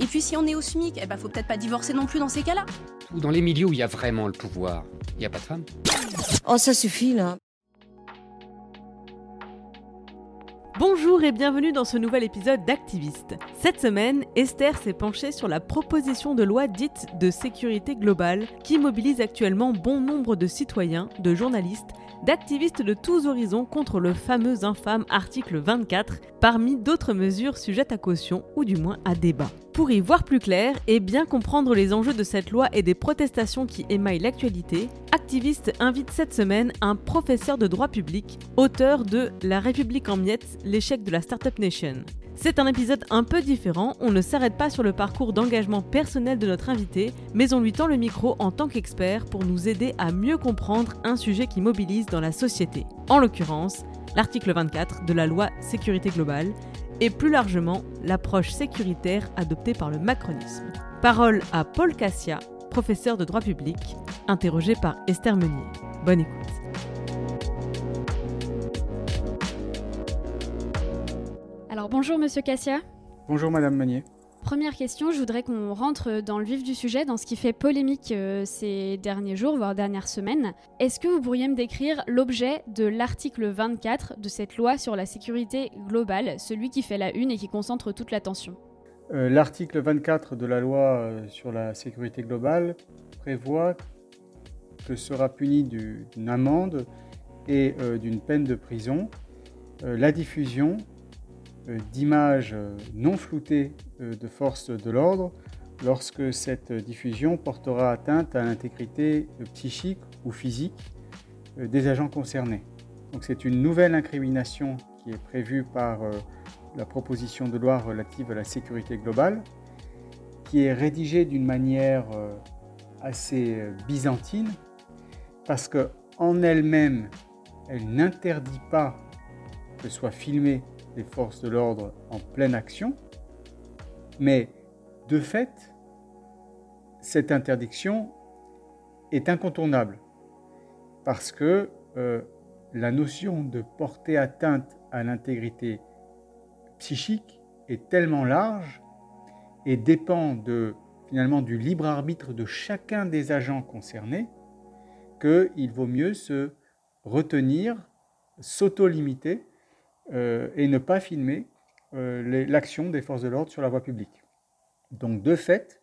Et puis si on est au SMIC, eh ben faut peut-être pas divorcer non plus dans ces cas-là. Dans les milieux où il y a vraiment le pouvoir, il n'y a pas de femmes. Oh, ça suffit là. Bonjour et bienvenue dans ce nouvel épisode d'Activiste. Cette semaine, Esther s'est penchée sur la proposition de loi dite de sécurité globale qui mobilise actuellement bon nombre de citoyens, de journalistes, d'activistes de tous horizons contre le fameux infâme article 24, parmi d'autres mesures sujettes à caution ou du moins à débat. Pour y voir plus clair et bien comprendre les enjeux de cette loi et des protestations qui émaillent l'actualité, Activiste invite cette semaine un professeur de droit public, auteur de La République en miettes, l'échec de la Startup Nation. C'est un épisode un peu différent, on ne s'arrête pas sur le parcours d'engagement personnel de notre invité, mais on lui tend le micro en tant qu'expert pour nous aider à mieux comprendre un sujet qui mobilise dans la société. En l'occurrence, l'article 24 de la loi sécurité globale, et plus largement l'approche sécuritaire adoptée par le macronisme. Parole à Paul Cassia, professeur de droit public, interrogé par Esther Meunier. Bonne écoute. Alors bonjour Monsieur Cassia. Bonjour Madame Meunier. Première question, je voudrais qu'on rentre dans le vif du sujet, dans ce qui fait polémique euh, ces derniers jours, voire dernières semaines. Est-ce que vous pourriez me décrire l'objet de l'article 24 de cette loi sur la sécurité globale, celui qui fait la une et qui concentre toute l'attention? Euh, L'article 24 de la loi euh, sur la sécurité globale prévoit que sera puni du- d'une amende et d'une peine de prison la diffusion d'images euh, non floutées euh, de forces de l'ordre lorsque cette diffusion portera atteinte à l'intégrité euh, psychique ou physique euh, des agents concernés. Donc c'est une nouvelle incrimination qui est prévue par euh, la proposition de loi relative à la sécurité globale, qui est rédigée d'une manière euh, assez euh, byzantine, parce que en elle-même, elle n'interdit pas que soient filmées les forces de l'ordre en pleine action, mais de fait, cette interdiction est incontournable, parce que euh, la notion de porter atteinte à l'intégrité psychique est tellement large et dépend finalement du libre arbitre de chacun des agents concernés qu'il vaut mieux se retenir, s'auto-limiter et ne pas filmer euh, l'action des forces de l'ordre sur la voie publique. Donc de fait,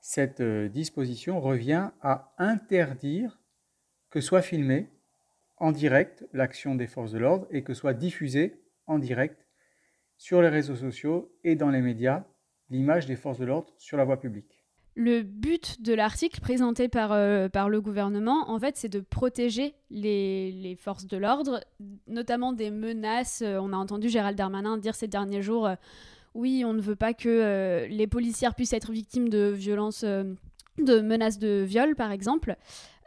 cette euh, disposition revient à interdire que soit filmée en direct l'action des forces de l'ordre et que soit diffusée en direct sur les réseaux sociaux et dans les médias l'image des forces de l'ordre sur la voie publique. Le but de l'article présenté par, euh, par le gouvernement, en fait, c'est de protéger les, forces de l'ordre, notamment des menaces. Euh, On a entendu Gérald Darmanin dire ces derniers jours, euh, oui, on ne veut pas que les policières puissent être victimes de violences, de menaces de viol, par exemple.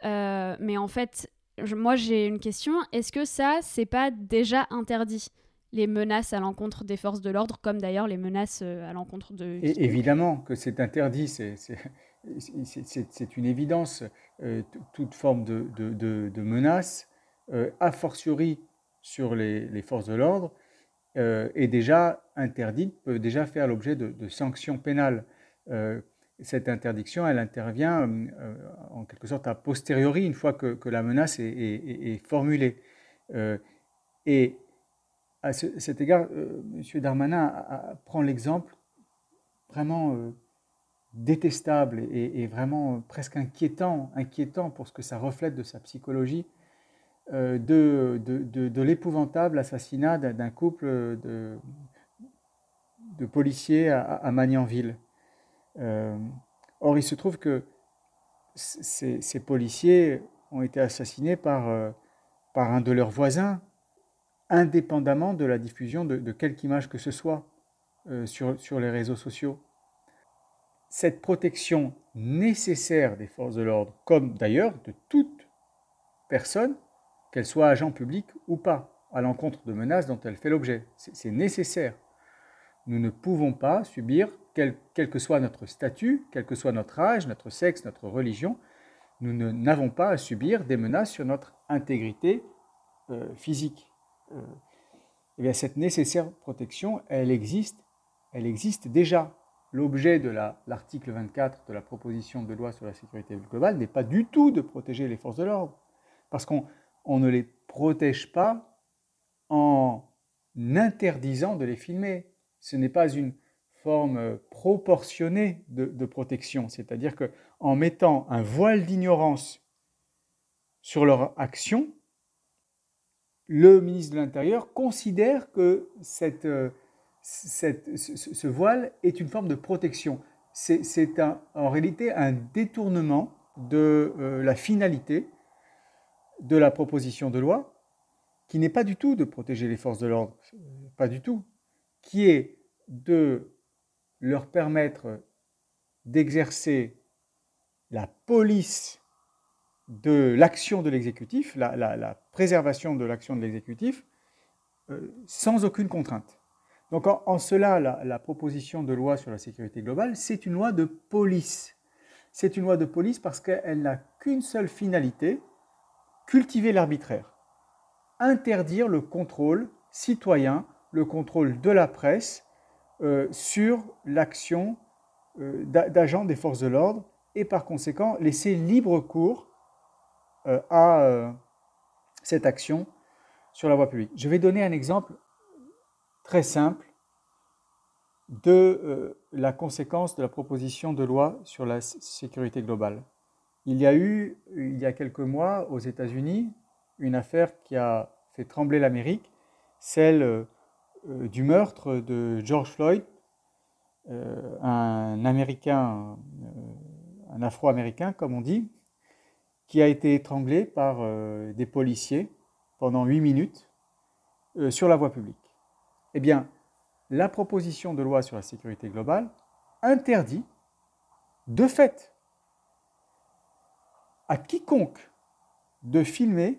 Mais en fait, moi j'ai une question, est-ce que ça, c'est pas déjà interdit? Les menaces à l'encontre des forces de l'ordre, comme d'ailleurs les menaces euh, à l'encontre de... Et évidemment que c'est interdit, c'est- une évidence. Euh, toute forme de, de, de- de menace, euh, a fortiori sur les, les forces de l'ordre, euh, est déjà interdite, peut déjà faire l'objet de, de sanctions pénales. Cette interdiction, elle intervient en quelque sorte a posteriori, une fois que, que la menace est, est- formulée. Et à cet égard, M. Darmanin prend l'exemple vraiment détestable et, vraiment presque inquiétant, inquiétant pour ce que ça reflète de sa psychologie, de, l'épouvantable assassinat d'un couple de, policiers à, Magnanville. or, il se trouve que ces, policiers ont été assassinés euh, par un de leurs voisins, indépendamment de la diffusion de, quelque image que ce soit euh, sur, les réseaux sociaux. Cette protection nécessaire des forces de l'ordre, comme d'ailleurs de toute personne, qu'elle soit agent public ou pas, à l'encontre de menaces dont elle fait l'objet. C'est nécessaire. Nous ne pouvons pas subir quel, que soit notre statut, quel que soit notre âge, notre sexe, notre religion, nous n'avons pas à subir des menaces sur notre intégrité euh, physique. Euh, eh bien, cette nécessaire protection, elle existe, elle existe déjà. L'objet de l'article 24 de la proposition de loi sur la sécurité globale n'est pas du tout de protéger les forces de l'ordre, parce qu'on ne les protège pas en interdisant de les filmer. Ce n'est pas une, forme proportionnée de, protection, c'est-à-dire qu'en mettant un voile d'ignorance sur leur action, le ministre de l'Intérieur considère que cette, ce, voile est une forme de protection. C'est en réalité un détournement de euh, la finalité de la proposition de loi, qui n'est pas du tout de protéger les forces de l'ordre, pas du tout, qui est de leur permettre d'exercer la police de l'action de l'exécutif, la, préservation de l'action de l'exécutif, euh, sans aucune contrainte. Donc en, cela, la, proposition de loi sur la sécurité globale, c'est une loi de police. C'est une loi de police parce qu'elle n'a qu'une seule finalité, cultiver l'arbitraire, interdire le contrôle citoyen, le contrôle de la presse, euh, sur l'action euh, d'agents des forces de l'ordre et par conséquent laisser libre cours à cette action sur la voie publique. Je vais donner un exemple très simple de la conséquence de la proposition de loi sur la sécurité globale. Il y a eu, il y a quelques mois, aux États-Unis, une affaire qui a fait trembler l'Amérique, celle euh, du meurtre de George Floyd, euh, un Américain, euh, un Afro-Américain, comme on dit, qui a été étranglé par des policiers pendant huit minutes sur la voie publique. Eh bien, la proposition de loi sur la sécurité globale interdit, de fait, à quiconque de filmer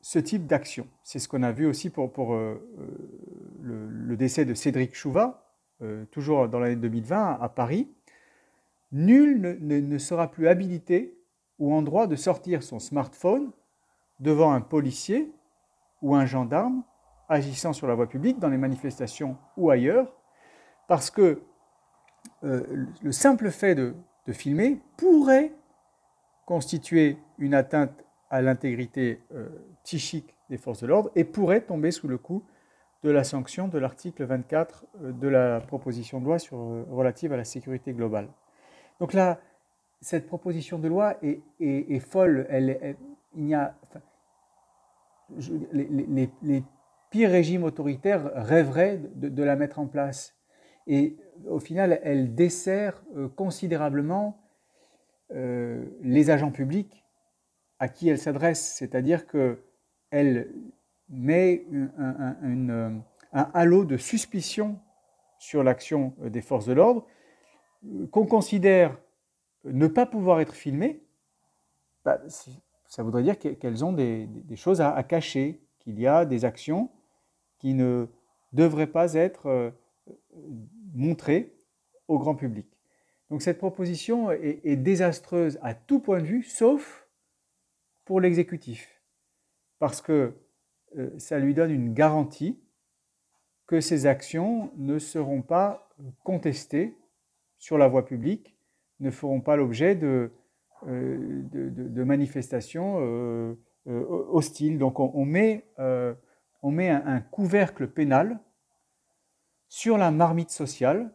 ce type d'action. C'est ce qu'on a vu aussi pour, euh, euh, le, décès de Cédric Chouva, euh, toujours dans l'année 2020 à Paris. Nul ne, sera plus habilité ou en droit de sortir son smartphone devant un policier ou un gendarme agissant sur la voie publique, dans les manifestations ou ailleurs, parce que le simple fait de, filmer pourrait constituer une atteinte à l'intégrité euh, psychique des forces de l'ordre et pourrait tomber sous le coup de la sanction de l'article 24 euh, de la proposition de loi euh, relative à la sécurité globale. Donc là, cette proposition de loi est, folle. Il y a, les, pires régimes autoritaires rêveraient de, la mettre en place. Et au final, elle dessert considérablement les agents publics à qui elle s'adresse, c'est-à-dire qu'elle met un, halo de suspicion sur l'action des forces de l'ordre, qu'on considère ne pas pouvoir être filmées, bah, ça voudrait dire qu'elles ont des, choses à, cacher, qu'il y a des actions qui ne devraient pas être euh, montrées au grand public. Donc cette proposition est désastreuse à tout point de vue, sauf pour l'exécutif, parce que euh, ça lui donne une garantie que ses actions ne seront pas contestées sur la voie publique, ne feront pas l'objet de, euh, manifestations euh, hostiles. Donc on, met un, couvercle pénal sur la marmite sociale,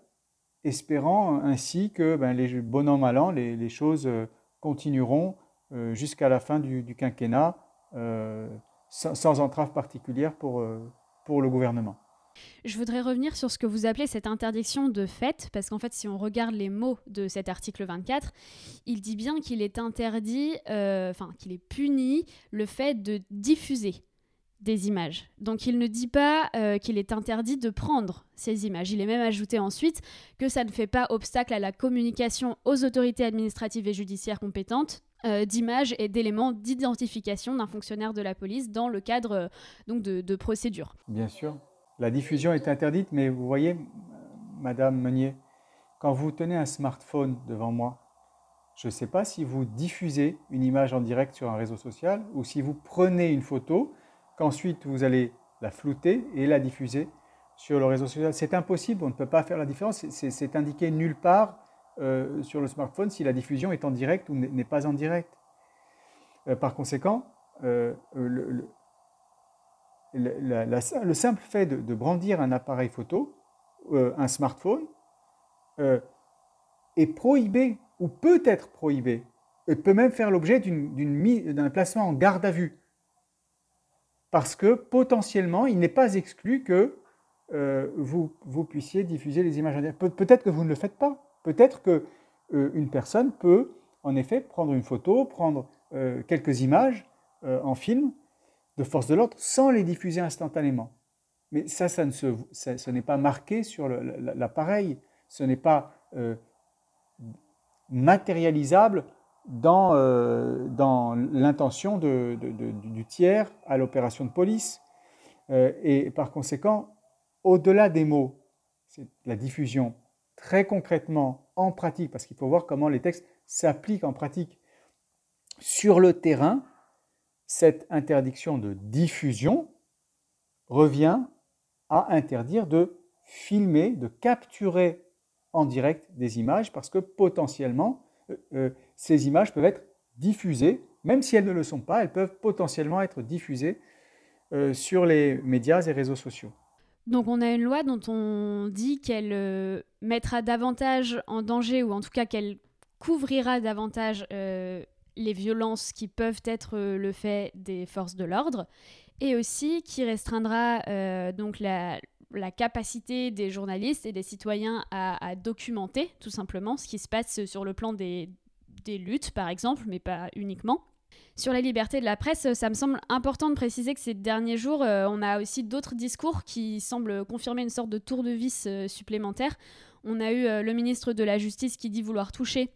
espérant ainsi que ben, les bonhommes an les, choses euh, continueront euh, jusqu'à la fin du, quinquennat euh, sans, entrave particulière pour, pour le gouvernement. Je voudrais revenir sur ce que vous appelez cette interdiction de fait, parce qu'en fait, si on regarde les mots de cet article 24, il dit bien qu'il est interdit, enfin, qu'il est puni le fait de diffuser des images. Donc il ne dit pas euh, qu'il est interdit de prendre ces images. Il est même ajouté ensuite que ça ne fait pas obstacle à la communication aux autorités administratives et judiciaires compétentes euh, d'images et d'éléments d'identification d'un fonctionnaire de la police dans le cadre euh, donc de, de procédures. Bien sûr. La diffusion est interdite, mais vous voyez, Madame Meunier, quand vous tenez un smartphone devant moi, je ne sais pas si vous diffusez une image en direct sur un réseau social ou si vous prenez une photo qu'ensuite vous allez la flouter et la diffuser sur le réseau social. C'est impossible, on ne peut pas faire la différence. C'est indiqué nulle part euh, sur le smartphone si la diffusion est en direct ou n'est pas en direct. Euh, par conséquent, euh, simple fait de, brandir un appareil photo, un smartphone, est prohibé ou peut être prohibé et peut même faire l'objet d'un placement en garde à vue parce que potentiellement, il n'est pas exclu que euh, vous, puissiez diffuser les images peut-être que vous ne le faites pas. Peut-être qu'une euh, personne peut, en effet, prendre une photo, prendre euh, quelques images en film de force de l'ordre sans les diffuser instantanément. Mais ça, ça ne se, ce n'est pas marqué sur l'appareil. Ce n'est pas matérialisable dans, euh, dans l'intention de, du tiers à l'opération de police. Euh, et par conséquent, au-delà des mots, c'est la diffusion très concrètement en pratique, parce qu'il faut voir comment les textes s'appliquent en pratique. Sur le terrain, cette interdiction de diffusion revient à interdire de filmer, de capturer en direct des images, parce que potentiellement, euh, ces images peuvent être diffusées, même si elles ne le sont pas, elles peuvent potentiellement être diffusées euh, sur les médias et réseaux sociaux. Donc on a une loi dont on dit qu'elle euh, mettra davantage en danger, ou en tout cas qu'elle couvrira davantage euh, les violences qui peuvent être le fait des forces de l'ordre, et aussi qui restreindra donc la, capacité des journalistes et des citoyens à, documenter tout simplement ce qui se passe sur le plan des, luttes, par exemple, mais pas uniquement. Sur la liberté de la presse, ça me semble important de préciser que ces derniers jours, euh, on a aussi d'autres discours qui semblent confirmer une sorte de tour de vis euh, supplémentaire. On a eu euh, le ministre de la Justice qui dit vouloir toucher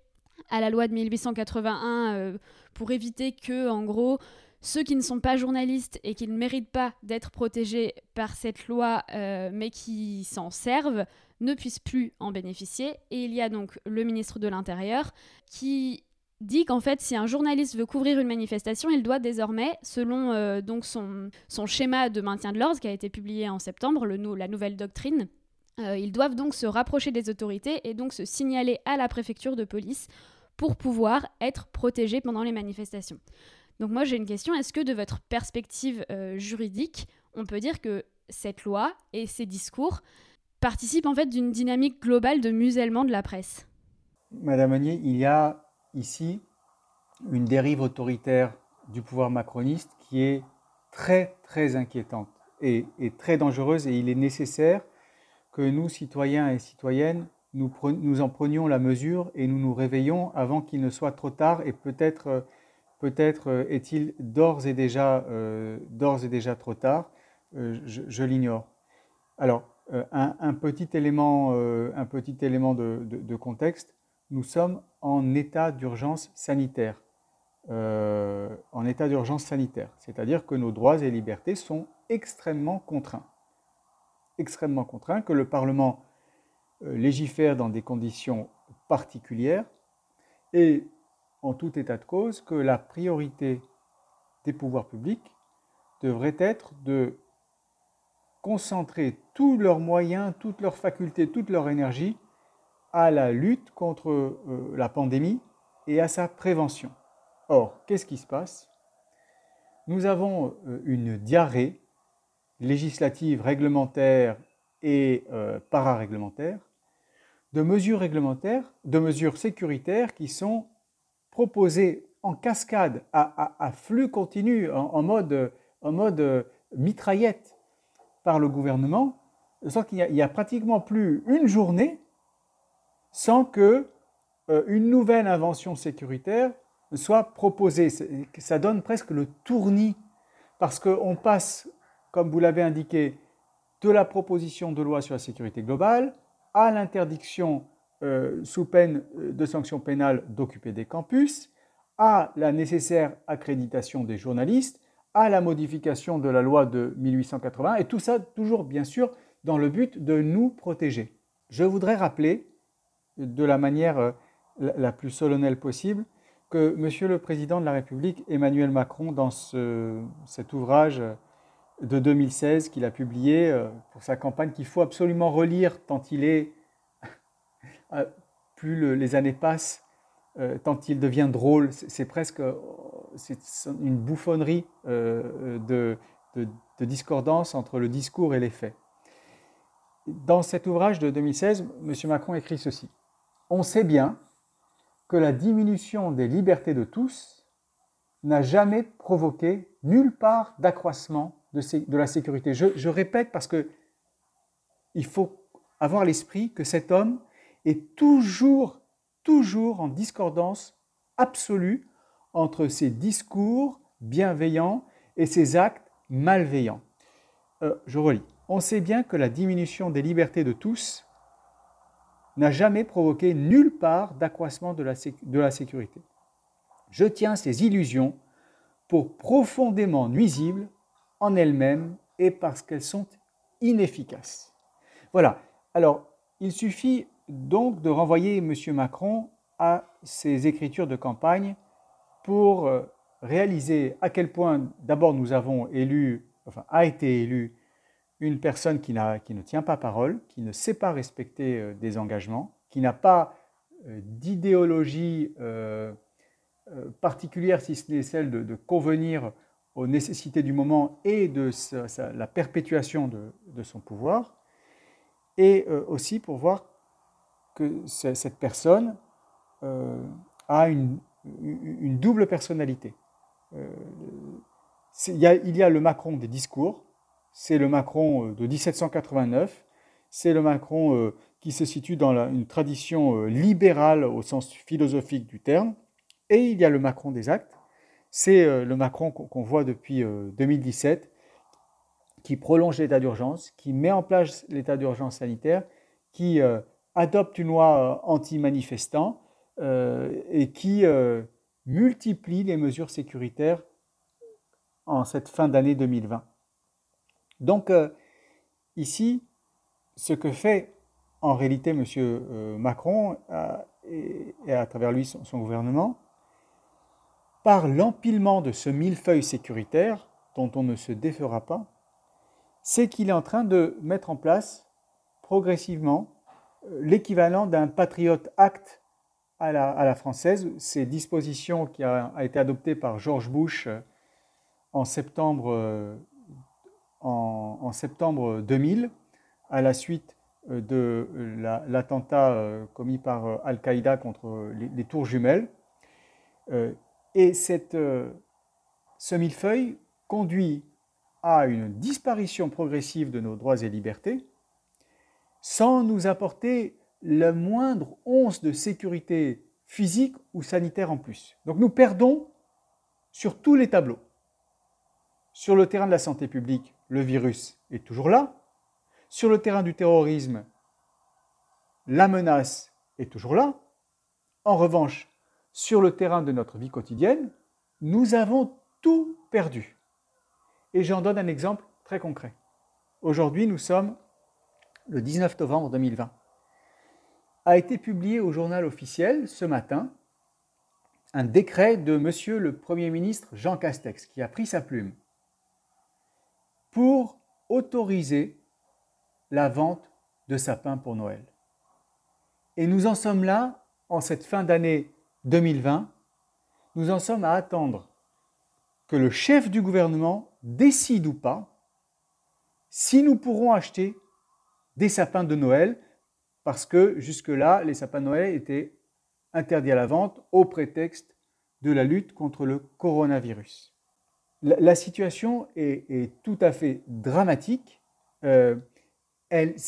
à la loi de 1881 pour éviter que, en gros, ceux qui ne sont pas journalistes et qui ne méritent pas d'être protégés par cette loi, mais qui s'en servent, ne puissent plus en bénéficier. Et il y a donc le ministre de l'Intérieur qui dit qu'en fait, si un journaliste veut couvrir une manifestation, il doit désormais, selon euh, donc son, schéma de maintien de l'ordre qui a été publié en septembre, le, la nouvelle doctrine, euh, ils doivent donc se rapprocher des autorités et donc se signaler à la préfecture de police pour pouvoir être protégés pendant les manifestations. Donc moi j'ai une question, est-ce que de votre perspective euh, juridique, on peut dire que cette loi et ces discours participe en fait d'une dynamique globale de musellement de la presse? Madame Meunier, il y a ici une dérive autoritaire du pouvoir macroniste qui est très très inquiétante et, très dangereuse et il est nécessaire que nous, citoyens et citoyennes, nous, en prenions la mesure et nous nous réveillons avant qu'il ne soit trop tard et peut-être peut-être est-il d'ores et déjà euh, et déjà trop tard, euh, je, l'ignore. Alors, euh, un, petit élément, euh, un petit élément de, contexte, nous sommes en état d'urgence sanitaire. Euh, en état d'urgence sanitaire, c'est-à-dire que nos droits et libertés sont extrêmement contraints. Extrêmement contraints, que le Parlement légifère dans des conditions particulières et en tout état de cause que la priorité des pouvoirs publics devrait être de concentrer tous leurs moyens, toutes leurs facultés, toute leur énergie à la lutte contre euh, la pandémie et à sa prévention. Or, qu'est-ce qui se passe? Nous avons euh, une diarrhée législatives, réglementaires et euh, pararéglementaires, de mesures réglementaires, de mesures sécuritaires qui sont proposées en cascade, à, flux continu, en, mode, mode mitraillette par le gouvernement, sans qu'il n'y a, pratiquement plus une journée sans que euh, une nouvelle invention sécuritaire soit proposée. Ça donne presque le tournis, parce qu'on passe, comme vous l'avez indiqué, de la proposition de loi sur la sécurité globale à l'interdiction euh, sous peine euh, de sanctions pénales d'occuper des campus, à la nécessaire accréditation des journalistes, à la modification de la loi de 1880, et tout ça toujours bien sûr dans le but de nous protéger. Je voudrais rappeler de la manière euh, la plus solennelle possible que Monsieur le Président de la République Emmanuel Macron, dans cet ouvrage de 2016 qu'il a publié euh, pour sa campagne, qu'il faut absolument relire tant il est, euh, plus les années passent, euh, tant il devient drôle. C'est presque c'est une bouffonnerie euh, de, discordance entre le discours et les faits. Dans cet ouvrage de 2016, M. Macron écrit ceci. On sait bien que la diminution des libertés de tous n'a jamais provoqué nulle part d'accroissement de, la sécurité. Je, répète parce que il faut avoir l'esprit que cet homme est toujours toujours en discordance absolue entre ses discours bienveillants et ses actes malveillants. Euh, je relis. On sait bien que la diminution des libertés de tous n'a jamais provoqué nulle part d'accroissement de, de la sécurité. Je tiens ces illusions pour profondément nuisibles en elles-mêmes et parce qu'elles sont inefficaces. Voilà. Alors, il suffit donc de renvoyer M. Macron à ses écritures de campagne pour euh, réaliser à quel point d'abord nous avons élu, enfin a été élu une personne qui, ne tient pas parole, qui ne sait pas respecter euh, des engagements, qui n'a pas euh, d'idéologie particulière si ce n'est celle de, convenir aux nécessités du moment et de la perpétuation de, son pouvoir, et aussi pour voir que cette personne euh, a une, double personnalité. Euh, il y, a, le Macron des discours, c'est le Macron euh, de 1789, c'est le Macron qui se situe dans une tradition libérale au sens philosophique du terme, et il y a le Macron des actes, c'est le Macron qu'on voit depuis 2017, qui prolonge l'état d'urgence, qui met en place l'état d'urgence sanitaire, qui adopte une loi euh, anti-manifestants euh, et qui euh, multiplie les mesures sécuritaires en cette fin d'année 2020. Donc ici, ce que fait en réalité M. Macron et, à travers lui son, gouvernement, par l'empilement de ce millefeuille sécuritaire dont on ne se défera pas, c'est qu'il est en train de mettre en place progressivement l'équivalent d'un Patriot Act à la, française. Ces dispositions qui a, été adoptée par George Bush euh, en septembre, euh, en, septembre 2000, à la suite euh, de l'attentat commis par Al-Qaïda contre les, tours jumelles. Et cette, ce millefeuille conduit à une disparition progressive de nos droits et libertés, sans nous apporter la moindre once de sécurité physique ou sanitaire en plus. Donc nous perdons sur tous les tableaux. Sur le terrain de la santé publique, le virus est toujours là. Sur le terrain du terrorisme, la menace est toujours là. En revanche, sur le terrain de notre vie quotidienne, nous avons tout perdu. Et j'en donne un exemple très concret. Aujourd'hui, nous sommes le 19 novembre 2020, a été publié au journal officiel ce matin un décret de Monsieur le Premier ministre Jean Castex qui a pris sa plume pour autoriser la vente de sapins pour Noël. Et nous en sommes là, en cette fin d'année 2020, nous en sommes à attendre que le chef du gouvernement décide ou pas si nous pourrons acheter des sapins de Noël, parce que jusque-là, les sapins de Noël étaient interdits à la vente au prétexte de la lutte contre le coronavirus. La, situation est, tout à fait dramatique. Euh, elle,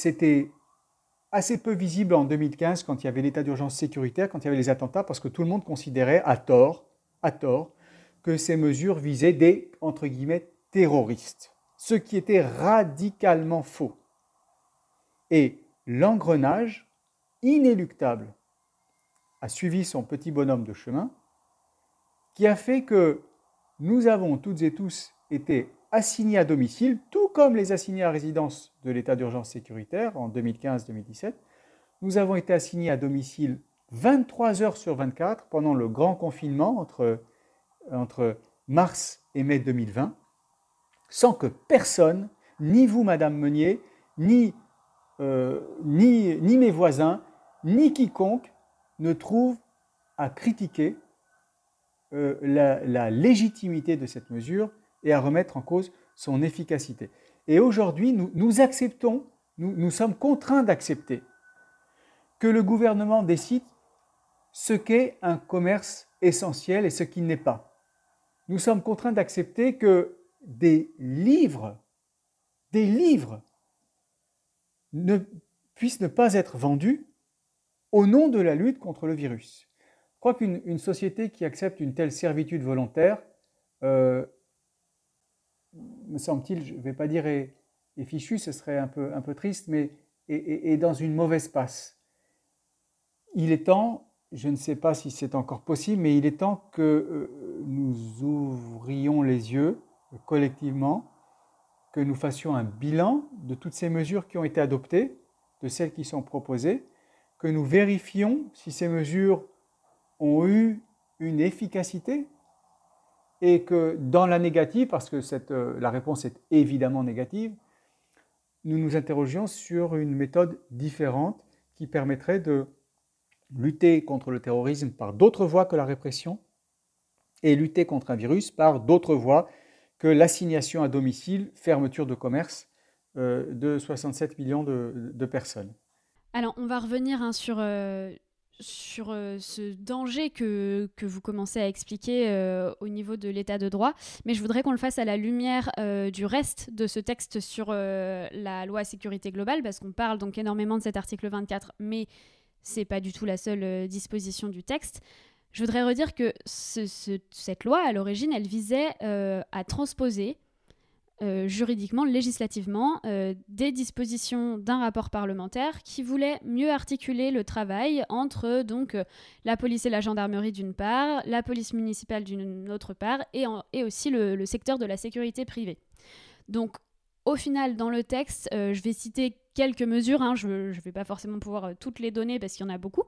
assez peu visible en 2015 quand il y avait l'état d'urgence sécuritaire, quand il y avait les attentats, parce que tout le monde considérait à tort, à tort, que ces mesures visaient des terroristes, ce qui était radicalement faux. Et l'engrenage inéluctable a suivi son petit bonhomme de chemin, qui a fait que nous avons toutes et tous été assignés à domicile, tout comme les assignés à résidence de l'état d'urgence sécuritaire en 2015-2017. Nous avons été assignés à domicile 23 heures sur 24 pendant le grand confinement entre, mars et mai 2020, sans que personne, ni vous, Madame Meunier, ni, euh, ni, ni mes voisins, ni quiconque, ne trouve à critiquer euh, la, légitimité de cette mesure et à remettre en cause son efficacité. Et aujourd'hui, nous, acceptons, nous, nous sommes contraints d'accepter que le gouvernement décide ce qu'est un commerce essentiel et ce qui n'est pas. Nous sommes contraints d'accepter que des livres, des livres, ne puissent ne pas être vendus au nom de la lutte contre le virus crois qu'une société qui accepte une telle servitude volontaire, euh, me semble-t-il, je ne vais pas dire est, fichue, ce serait un peu, un peu triste, mais est, dans une mauvaise passe. Il est temps, je ne sais pas si c'est encore possible, mais il est temps que euh, nous ouvrions les yeux collectivement, que nous fassions un bilan de toutes ces mesures qui ont été adoptées, de celles qui sont proposées, que nous vérifions si ces mesures ont eu une efficacité et que dans la négative, parce que euh, la réponse est évidemment négative, nous nous interrogions sur une méthode différente qui permettrait de lutter contre le terrorisme par d'autres voies que la répression et lutter contre un virus par d'autres voies que l'assignation à domicile, fermeture de commerce euh, de 67 millions de, personnes. Alors, on va revenir hein, sur euh, sur euh, ce danger que, que, vous commencez à expliquer euh, au niveau de l'état de droit, mais je voudrais qu'on le fasse à la lumière euh, du reste de ce texte sur la loi sécurité globale, parce qu'on parle donc énormément de cet article 24, mais c'est pas du tout la seule disposition du texte. Je voudrais redire que cette loi, à l'origine, elle visait à transposer euh, juridiquement, législativement, euh, des dispositions d'un rapport parlementaire qui voulait mieux articuler le travail entre donc euh, la police et la gendarmerie d'une part, la police municipale d'une autre part, et, et aussi le, secteur de la sécurité privée. Donc, au final, dans le texte, je vais citer quelques mesures. Hein, je ne vais pas forcément pouvoir toutes les donner parce qu'il y en a beaucoup.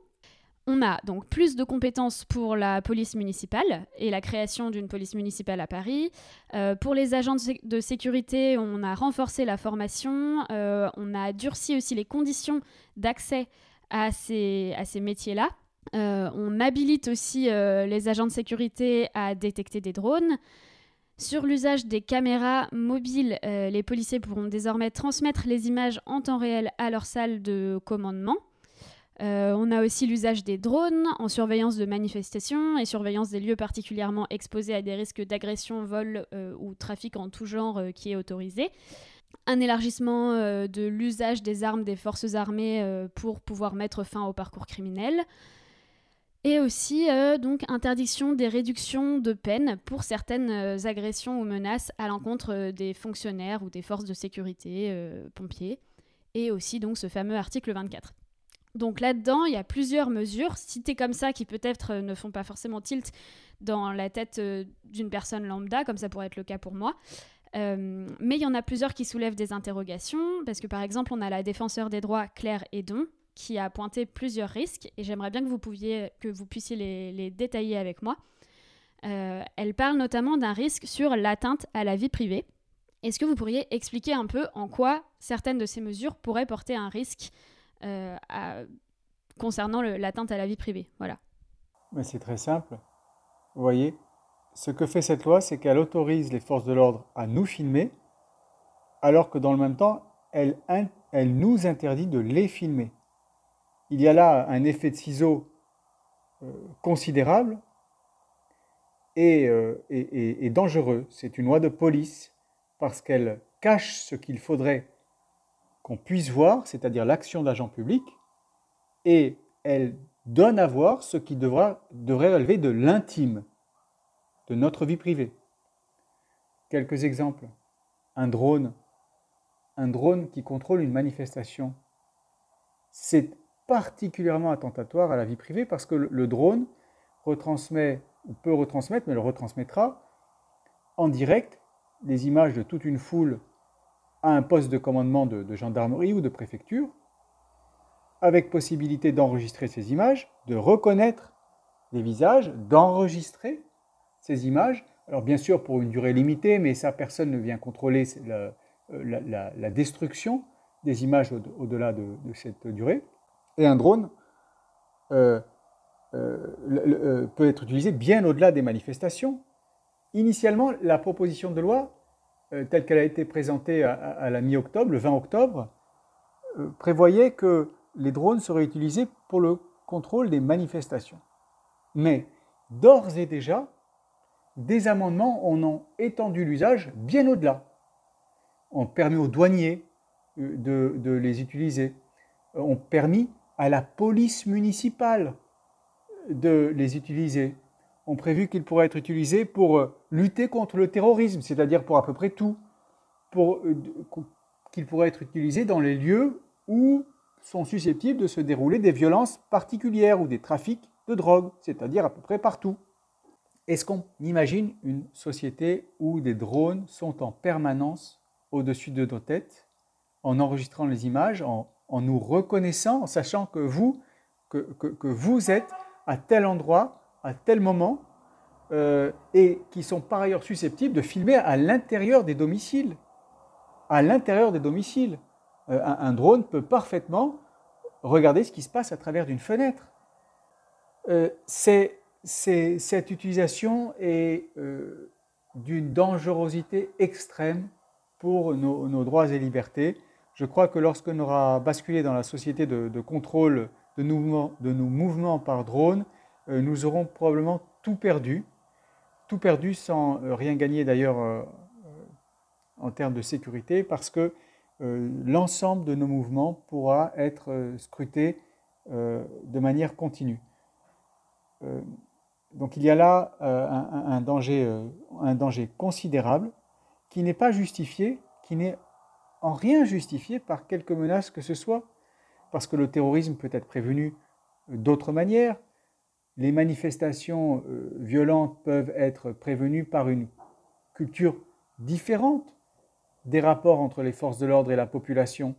On a donc plus de compétences pour la police municipale et la création d'une police municipale à Paris. Euh, pour les agents de, sécurité, on a renforcé la formation, euh, on a durci aussi les conditions d'accès à ces, métiers-là. Euh, on habilite aussi les agents de sécurité à détecter des drones. Sur l'usage des caméras mobiles, les policiers pourront désormais transmettre les images en temps réel à leur salle de commandement. Euh, on a aussi l'usage des drones en surveillance de manifestations et surveillance des lieux particulièrement exposés à des risques d'agression, vol euh, ou trafic en tout genre euh, qui est autorisé. Un élargissement de l'usage des armes des forces armées pour pouvoir mettre fin au parcours criminel. Et aussi donc interdiction des réductions de peine pour certaines agressions ou menaces à l'encontre des fonctionnaires ou des forces de sécurité, pompiers. Et aussi donc ce fameux article 24. Donc là-dedans, il y a plusieurs mesures citées comme ça qui peut-être euh, ne font pas forcément tilt dans la tête euh, d'une personne lambda, comme ça pourrait être le cas pour moi. Euh, mais il y en a plusieurs qui soulèvent des interrogations, parce que par exemple, on a la défenseur des droits Claire Edon qui a pointé plusieurs risques, et j'aimerais bien que vous, pouviez, que vous puissiez les, détailler avec moi. elle parle notamment d'un risque sur l'atteinte à la vie privée. Est-ce que vous pourriez expliquer un peu en quoi certaines de ces mesures pourraient porter un risque euh, concernant l'atteinte à la vie privée. Voilà. Mais c'est très simple. Vous voyez, ce que fait cette loi, c'est qu'elle autorise les forces de l'ordre à nous filmer, alors que dans le même temps, elle, nous interdit de les filmer. Il y a là un effet de ciseau euh, considérable euh, et dangereux. C'est une loi de police parce qu'elle cache ce qu'il faudrait qu'on puisse voir, c'est-à-dire l'action d'agent public, et elle donne à voir ce qui devra, devrait relever de l'intime, de notre vie privée. Quelques exemples. Un drone. Un drone qui contrôle une manifestation. C'est particulièrement attentatoire à la vie privée parce que le drone retransmet, ou peut retransmettre, mais le retransmettra en direct des images de toute une foule un poste de commandement de, gendarmerie ou de préfecture, avec possibilité d'enregistrer ces images, de reconnaître les visages, d'enregistrer ces images. Alors bien sûr pour une durée limitée, mais ça personne ne vient contrôler la, la, destruction des images au-delà de, cette durée. Et un drone euh, euh, euh, peut être utilisé bien au-delà des manifestations. Initialement, la proposition de loi, telle qu'elle a été présentée à, la mi-octobre, le 20 octobre, prévoyait que les drones seraient utilisés pour le contrôle des manifestations. Mais d'ores et déjà, des amendements en ont étendu l'usage bien au-delà. On permis aux douaniers euh, de, les utiliser. On permis à la police municipale de les utiliser. On prévu qu'ils pourraient être utilisés pour euh, lutter contre le terrorisme, c'est-à-dire pour à peu près tout. Pour, euh, qu'ils pourraient être utilisés dans les lieux où sont susceptibles de se dérouler des violences particulières ou des trafics de drogue, c'est-à-dire à peu près partout. Est-ce qu'on imagine une société où des drones sont en permanence au-dessus de nos têtes, en enregistrant les images, en, nous reconnaissant, en sachant que, vous êtes à tel endroit, à tel moment, euh, et qui sont par ailleurs susceptibles de filmer à l'intérieur des domiciles. À l'intérieur des domiciles. Euh, un, drone peut parfaitement regarder ce qui se passe à travers d'une fenêtre. Euh, cette utilisation est d'une dangerosité extrême pour nos, droits et libertés. Je crois que lorsqu'on aura basculé dans la société de, contrôle de, de, nos mouvements par drone, nous aurons probablement tout perdu, tout perdu sans rien gagner d'ailleurs en termes de sécurité, parce que euh, l'ensemble de nos mouvements pourra être euh, scruté euh, de manière continue. donc il y a là un, danger, un danger considérable qui n'est pas justifié, qui n'est en rien justifié par quelque menace que ce soit, parce que le terrorisme peut être prévenu d'autres manières. Les manifestations violentes peuvent être prévenues par une culture différente des rapports entre les forces de l'ordre et la population,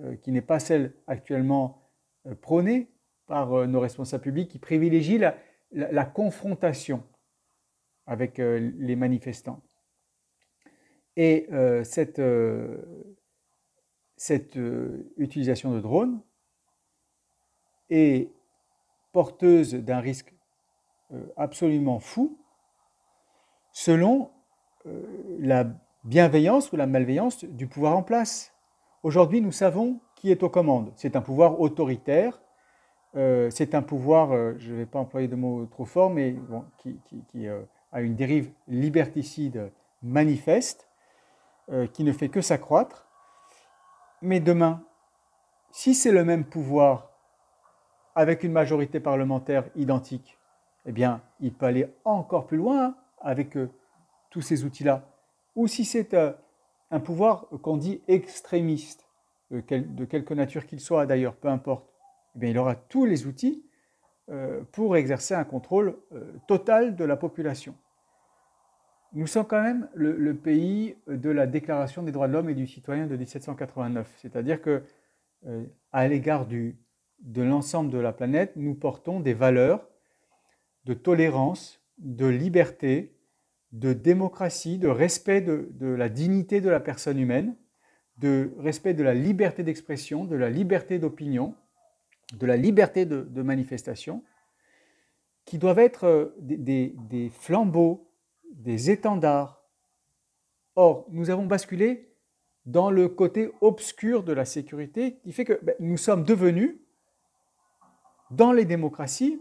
euh, qui n'est pas celle actuellement euh, prônée par euh, nos responsables publics, qui privilégient la, confrontation avec les manifestants. Et cette utilisation de drones est porteuse d'un risque absolument fou selon la bienveillance ou la malveillance du pouvoir en place. Aujourd'hui, nous savons qui est aux commandes. C'est un pouvoir autoritaire, euh, c'est un pouvoir, euh, je ne vais pas employer de mots trop forts, mais qui, euh, a une dérive liberticide manifeste, qui ne fait que s'accroître. Mais demain, si c'est le même pouvoir avec une majorité parlementaire identique, eh bien, il peut aller encore plus loin avec tous ces outils-là ou si c'est euh, un pouvoir qu'on dit extrémiste, de quelque nature qu'il soit d'ailleurs, peu importe, eh bien, il aura tous les outils euh, pour exercer un contrôle euh, total de la population. Nous sommes quand même le, pays de la Déclaration des droits de l'homme et du citoyen de 1789, c'est-à-dire que à l'égard de l'ensemble de la planète, nous portons des valeurs de tolérance, de liberté, de démocratie, de respect de, la dignité de la personne humaine, de respect de la liberté d'expression, de la liberté d'opinion, de la liberté de, manifestation, qui doivent être euh, des, flambeaux, des étendards. Or, nous avons basculé dans le côté obscur de la sécurité qui fait que ben, nous sommes devenus, dans les démocraties,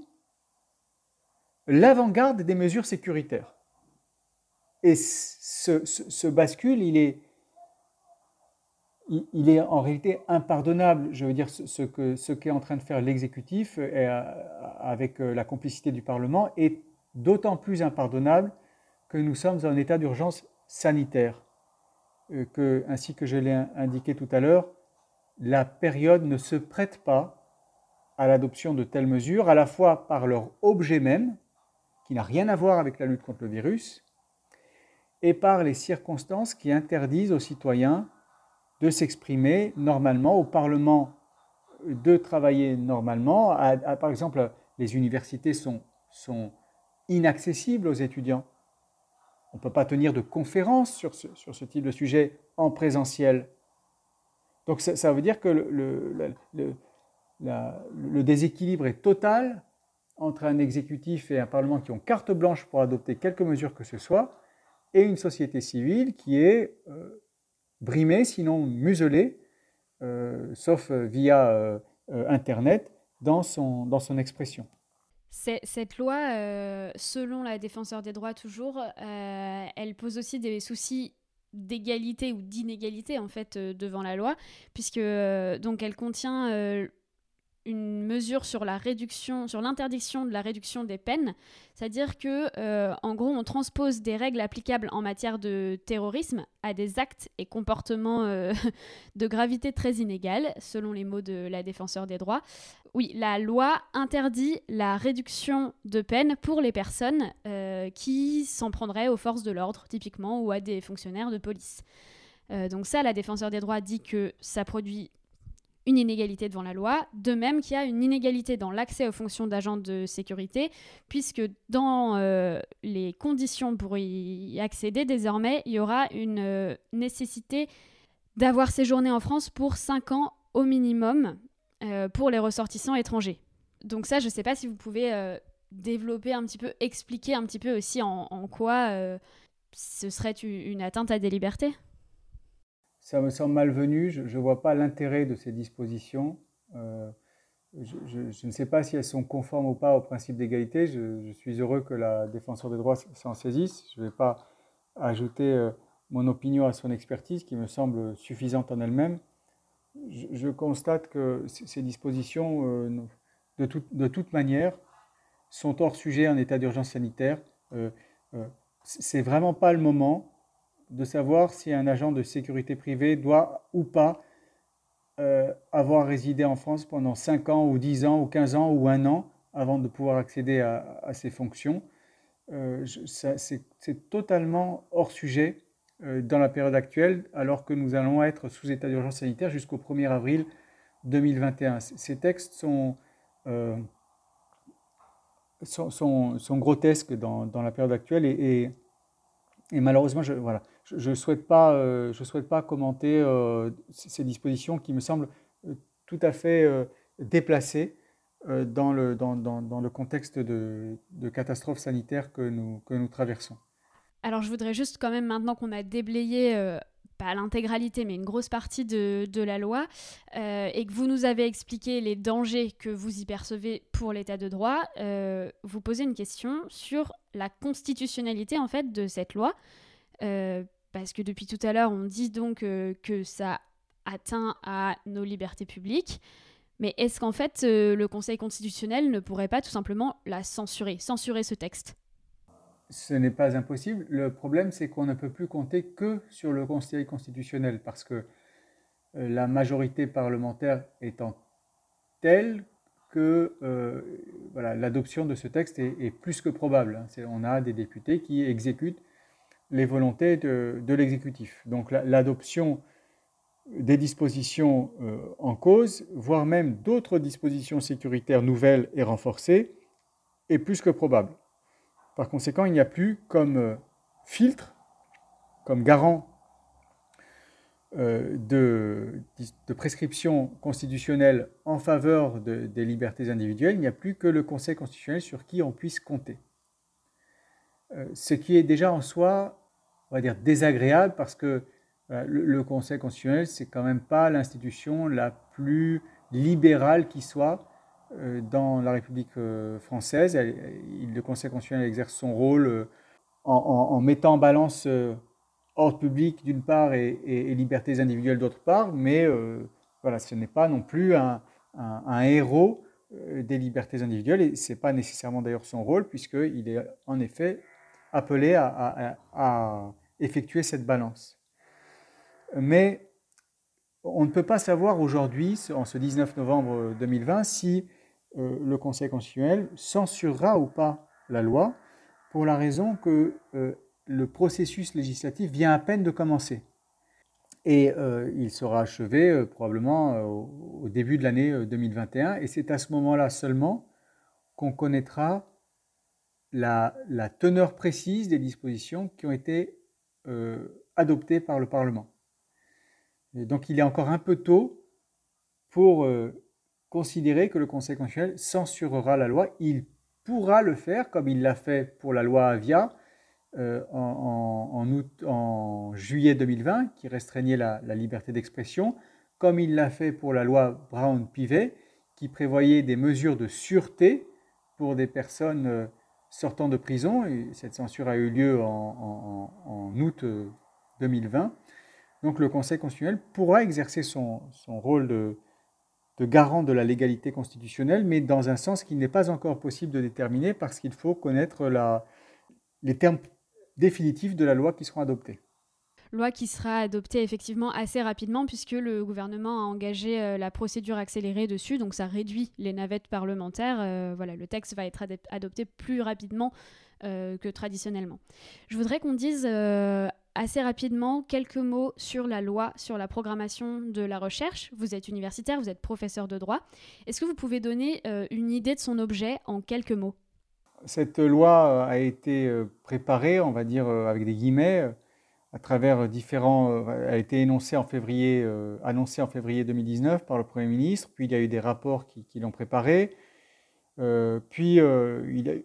l'avant-garde des mesures sécuritaires. Et ce, bascule, il est, il, est en réalité impardonnable. Je veux dire, ce qu'est ce qu'est en train de faire l'exécutif euh, avec euh, la complicité du Parlement est d'autant plus impardonnable que nous sommes en état d'urgence sanitaire. Euh, que, ainsi que je l'ai indiqué tout à l'heure, la période ne se prête pas à l'adoption de telles mesures, à la fois par leur objet même, qui n'a rien à voir avec la lutte contre le virus, et par les circonstances qui interdisent aux citoyens de s'exprimer normalement, au Parlement de travailler normalement. par exemple, les universités sont, inaccessibles aux étudiants. On ne peut pas tenir de conférences sur ce, type de sujet en présentiel. Donc ça, veut dire que le, déséquilibre est total entre un exécutif et un Parlement qui ont carte blanche pour adopter quelque mesure que ce soit, et une société civile qui est euh, brimée, sinon muselée, euh, sauf via euh, Internet, dans son, dans son expression. Cette loi, selon la défenseur des droits toujours, elle pose aussi des soucis d'égalité ou d'inégalité en fait devant la loi, puisque donc elle contient une mesure sur la réduction, sur l'interdiction de la réduction des peines, c'est-à-dire que, euh, en gros, on transpose des règles applicables en matière de terrorisme à des actes et comportements euh, de gravité très inégales, selon les mots de la défenseur des droits. Oui, la loi interdit la réduction de peine pour les personnes euh, qui s'en prendraient aux forces de l'ordre, typiquement, ou à des fonctionnaires de police. donc ça, la défenseur des droits dit que ça produit une inégalité devant la loi, de même qu'il y a une inégalité dans l'accès aux fonctions d'agents de sécurité, puisque dans euh, les conditions pour y accéder, désormais, il y aura une euh, nécessité d'avoir séjourné en France pour 5 ans au minimum euh, pour les ressortissants étrangers. Donc ça, je ne sais pas si vous pouvez développer un petit peu, expliquer un petit peu aussi en quoi ce serait une atteinte à des libertés ça me semble malvenu. Je ne vois pas l'intérêt de ces dispositions. Euh, je, ne sais pas si elles sont conformes ou pas au principe d'égalité. Je, suis heureux que la défenseur des droits s'en saisisse. Je ne vais pas ajouter euh, mon opinion à son expertise, qui me semble suffisante en elle-même. Je, constate que ces dispositions, euh, de, toute manière, sont hors sujet en état d'urgence sanitaire. c'est vraiment pas le moment de savoir si un agent de sécurité privée doit ou pas euh, avoir résidé en France pendant 5 ans ou 10 ans ou 15 ans ou un an avant de pouvoir accéder à, ses fonctions. Euh, c'est totalement hors sujet euh, dans la période actuelle, alors que nous allons être sous état d'urgence sanitaire jusqu'au 1er avril 2021. Ces textes sont, sont, grotesques dans, la période actuelle et malheureusement, je, voilà, je ne souhaite, pas, euh, souhaite pas commenter euh, ces dispositions qui me semblent euh, tout à fait déplacées dans le, dans, dans, le contexte de, de, catastrophe sanitaire que nous, que nous traversons. Alors je voudrais juste quand même, maintenant qu'on a déblayé pas l'intégralité, mais une grosse partie de, de la loi, et que vous nous avez expliqué les dangers que vous y percevez pour l'état de droit, vous posez une question sur la constitutionnalité en fait de cette loi. Euh, parce que depuis tout à l'heure, on dit donc euh, que ça atteint à nos libertés publiques. Mais est-ce qu'en fait, euh, le Conseil constitutionnel ne pourrait pas tout simplement la censurer, censurer ce texte? Ce n'est pas impossible. Le problème, c'est qu'on ne peut plus compter que sur le Conseil constitutionnel, parce que la majorité parlementaire étant telle que voilà, l'adoption de ce texte est, plus que probable. Hein. On a des députés qui exécutent les volontés de, l'exécutif. Donc l'adoption des dispositions euh, en cause, voire même d'autres dispositions sécuritaires nouvelles et renforcées, est plus que probable. Par conséquent, il n'y a plus comme euh, filtre, comme garant euh, de, de, prescription constitutionnelle en faveur des libertés individuelles, il n'y a plus que le Conseil constitutionnel sur qui on puisse compter. ce qui est déjà en soi on va dire, désagréable parce que le, Conseil constitutionnel, c'est quand même pas l'institution la plus libérale qui soit dans la République française. le Conseil constitutionnel exerce son rôle en, mettant en balance ordre public d'une part et, libertés individuelles d'autre part, mais voilà, ce n'est pas non plus un, héros des libertés individuelles, et ce n'est pas nécessairement d'ailleurs son rôle, puisqu'il est en effet appelé à, effectuer cette balance. Mais on ne peut pas savoir aujourd'hui, en ce 19 novembre 2020, si euh, le Conseil constitutionnel censurera ou pas la loi, pour la raison que euh, le processus législatif vient à peine de commencer. Et euh, il sera achevé probablement au, début de l'année 2021. Et c'est à ce moment-là seulement qu'on connaîtra la, teneur précise des dispositions qui ont été euh, adoptées par le Parlement. donc il est encore un peu tôt pour euh, considérer que le Conseil constitutionnel censurera la loi. Il pourra le faire comme il l'a fait pour la loi Avia euh, en, juillet 2020, qui restreignait la, liberté d'expression, comme il l'a fait pour la loi Brown-Pivet, qui prévoyait des mesures de sûreté pour des personnes sortant de prison. Et cette censure a eu lieu en, août 2020. Euh, Donc le Conseil constitutionnel pourra exercer son, rôle de, garant de la légalité constitutionnelle, mais dans un sens qu'il n'est pas encore possible de déterminer parce qu'il faut connaître les termes définitifs de la loi qui seront adoptés loi qui sera adoptée effectivement assez rapidement puisque le gouvernement a engagé euh, la procédure accélérée dessus, donc ça réduit les navettes parlementaires. Euh, voilà, le texte va être adopté plus rapidement euh, que traditionnellement. Je voudrais qu'on dise assez rapidement quelques mots sur la loi, sur la programmation de la recherche. Vous êtes universitaire, vous êtes professeur de droit. Est-ce que vous pouvez donner une idée de son objet en quelques mots? Cette loi a été préparée, on va dire avec des guillemets, à travers différents, euh, a été énoncé en février, euh, annoncé en février 2019 par le Premier ministre, puis il y a eu des rapports qui, l'ont préparé, euh, puis il,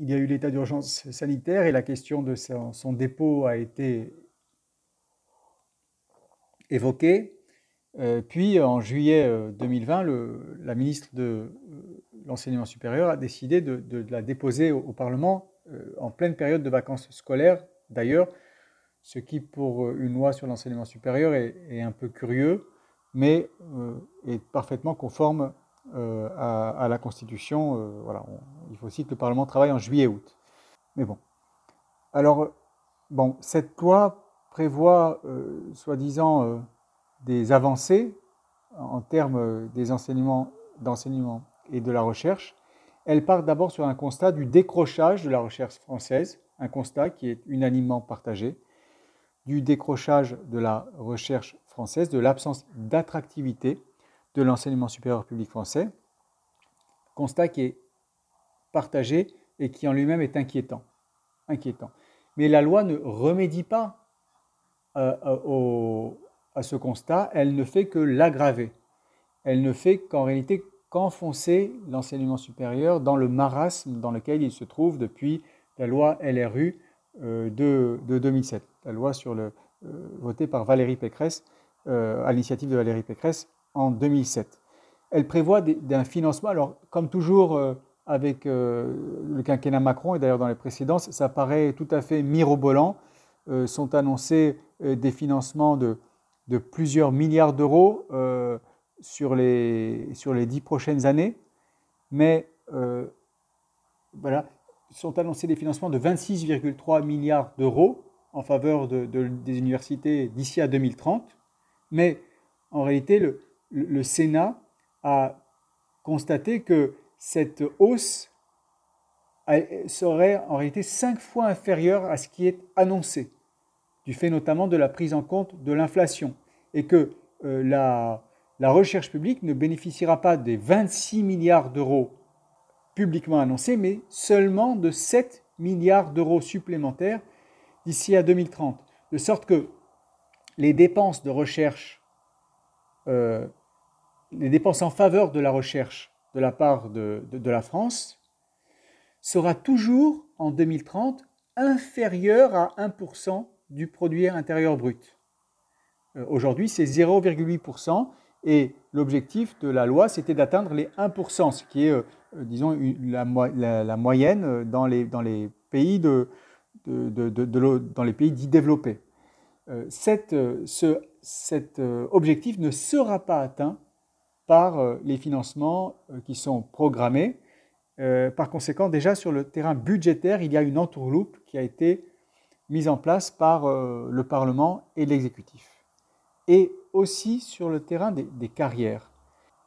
y a eu l'état d'urgence sanitaire et la question de son, dépôt a été évoquée. puis en juillet 2020, le, la ministre de l'enseignement supérieur a décidé de, la déposer au, Parlement en pleine période de vacances scolaires. D'ailleurs, ce qui pour euh, une loi sur l'enseignement supérieur est, un peu curieux, mais euh, est parfaitement conforme euh, à, la Constitution. voilà, il faut aussi que le Parlement travaille en juillet-août. Mais bon. Alors, bon, cette loi prévoit, soi-disant, des avancées en termes des enseignements, d'enseignement et de la recherche. Elle part d'abord sur un constat du décrochage de la recherche française, un constat qui est unanimement partagé du décrochage de la recherche française, de l'absence d'attractivité de l'enseignement supérieur public français, constat qui est partagé et qui en lui-même est inquiétant. inquiétant. Mais la loi ne remédie pas euh, euh, à ce constat, elle ne fait que l'aggraver. Elle ne fait qu'en réalité qu'enfoncer l'enseignement supérieur dans le marasme dans lequel il se trouve depuis la loi LRU euh, de, 2007, la loi sur le, euh, votée par Valérie Pécresse, euh, à l'initiative de Valérie Pécresse en 2007. Elle prévoit d'un financement, alors comme toujours avec le quinquennat Macron, et d'ailleurs dans les précédences, ça paraît tout à fait mirobolant, sont annoncés des financements de, de plusieurs milliards d'euros sur, les, sur les dix prochaines années, mais voilà, sont annoncés des financements de 26,3 milliards d'euros en faveur de, des universités d'ici à 2030. Mais en réalité, le, Sénat a constaté que cette hausse serait en réalité cinq fois inférieure à ce qui est annoncé, du fait notamment de la prise en compte de l'inflation, et que euh, la, la recherche publique ne bénéficiera pas des 26 milliards d'euros publiquement annoncé, mais seulement de 7 milliards d'euros supplémentaires d'ici à 2030. De sorte que les dépenses de recherche, euh, les dépenses en faveur de la recherche de la part de, la France, sera toujours en 2030 inférieure à 1% du produit intérieur brut. Aujourd'hui, c'est 0,8%. Et l'objectif de la loi, c'était d'atteindre les 1%, ce qui est, disons, la, moyenne dans les, dans les pays, dans les pays dits développés. Cet objectif ne sera pas atteint par les financements qui sont programmés. par conséquent, déjà sur le terrain budgétaire, il y a une entourloupe qui a été mise en place par le Parlement et l'exécutif et aussi sur le terrain des, carrières.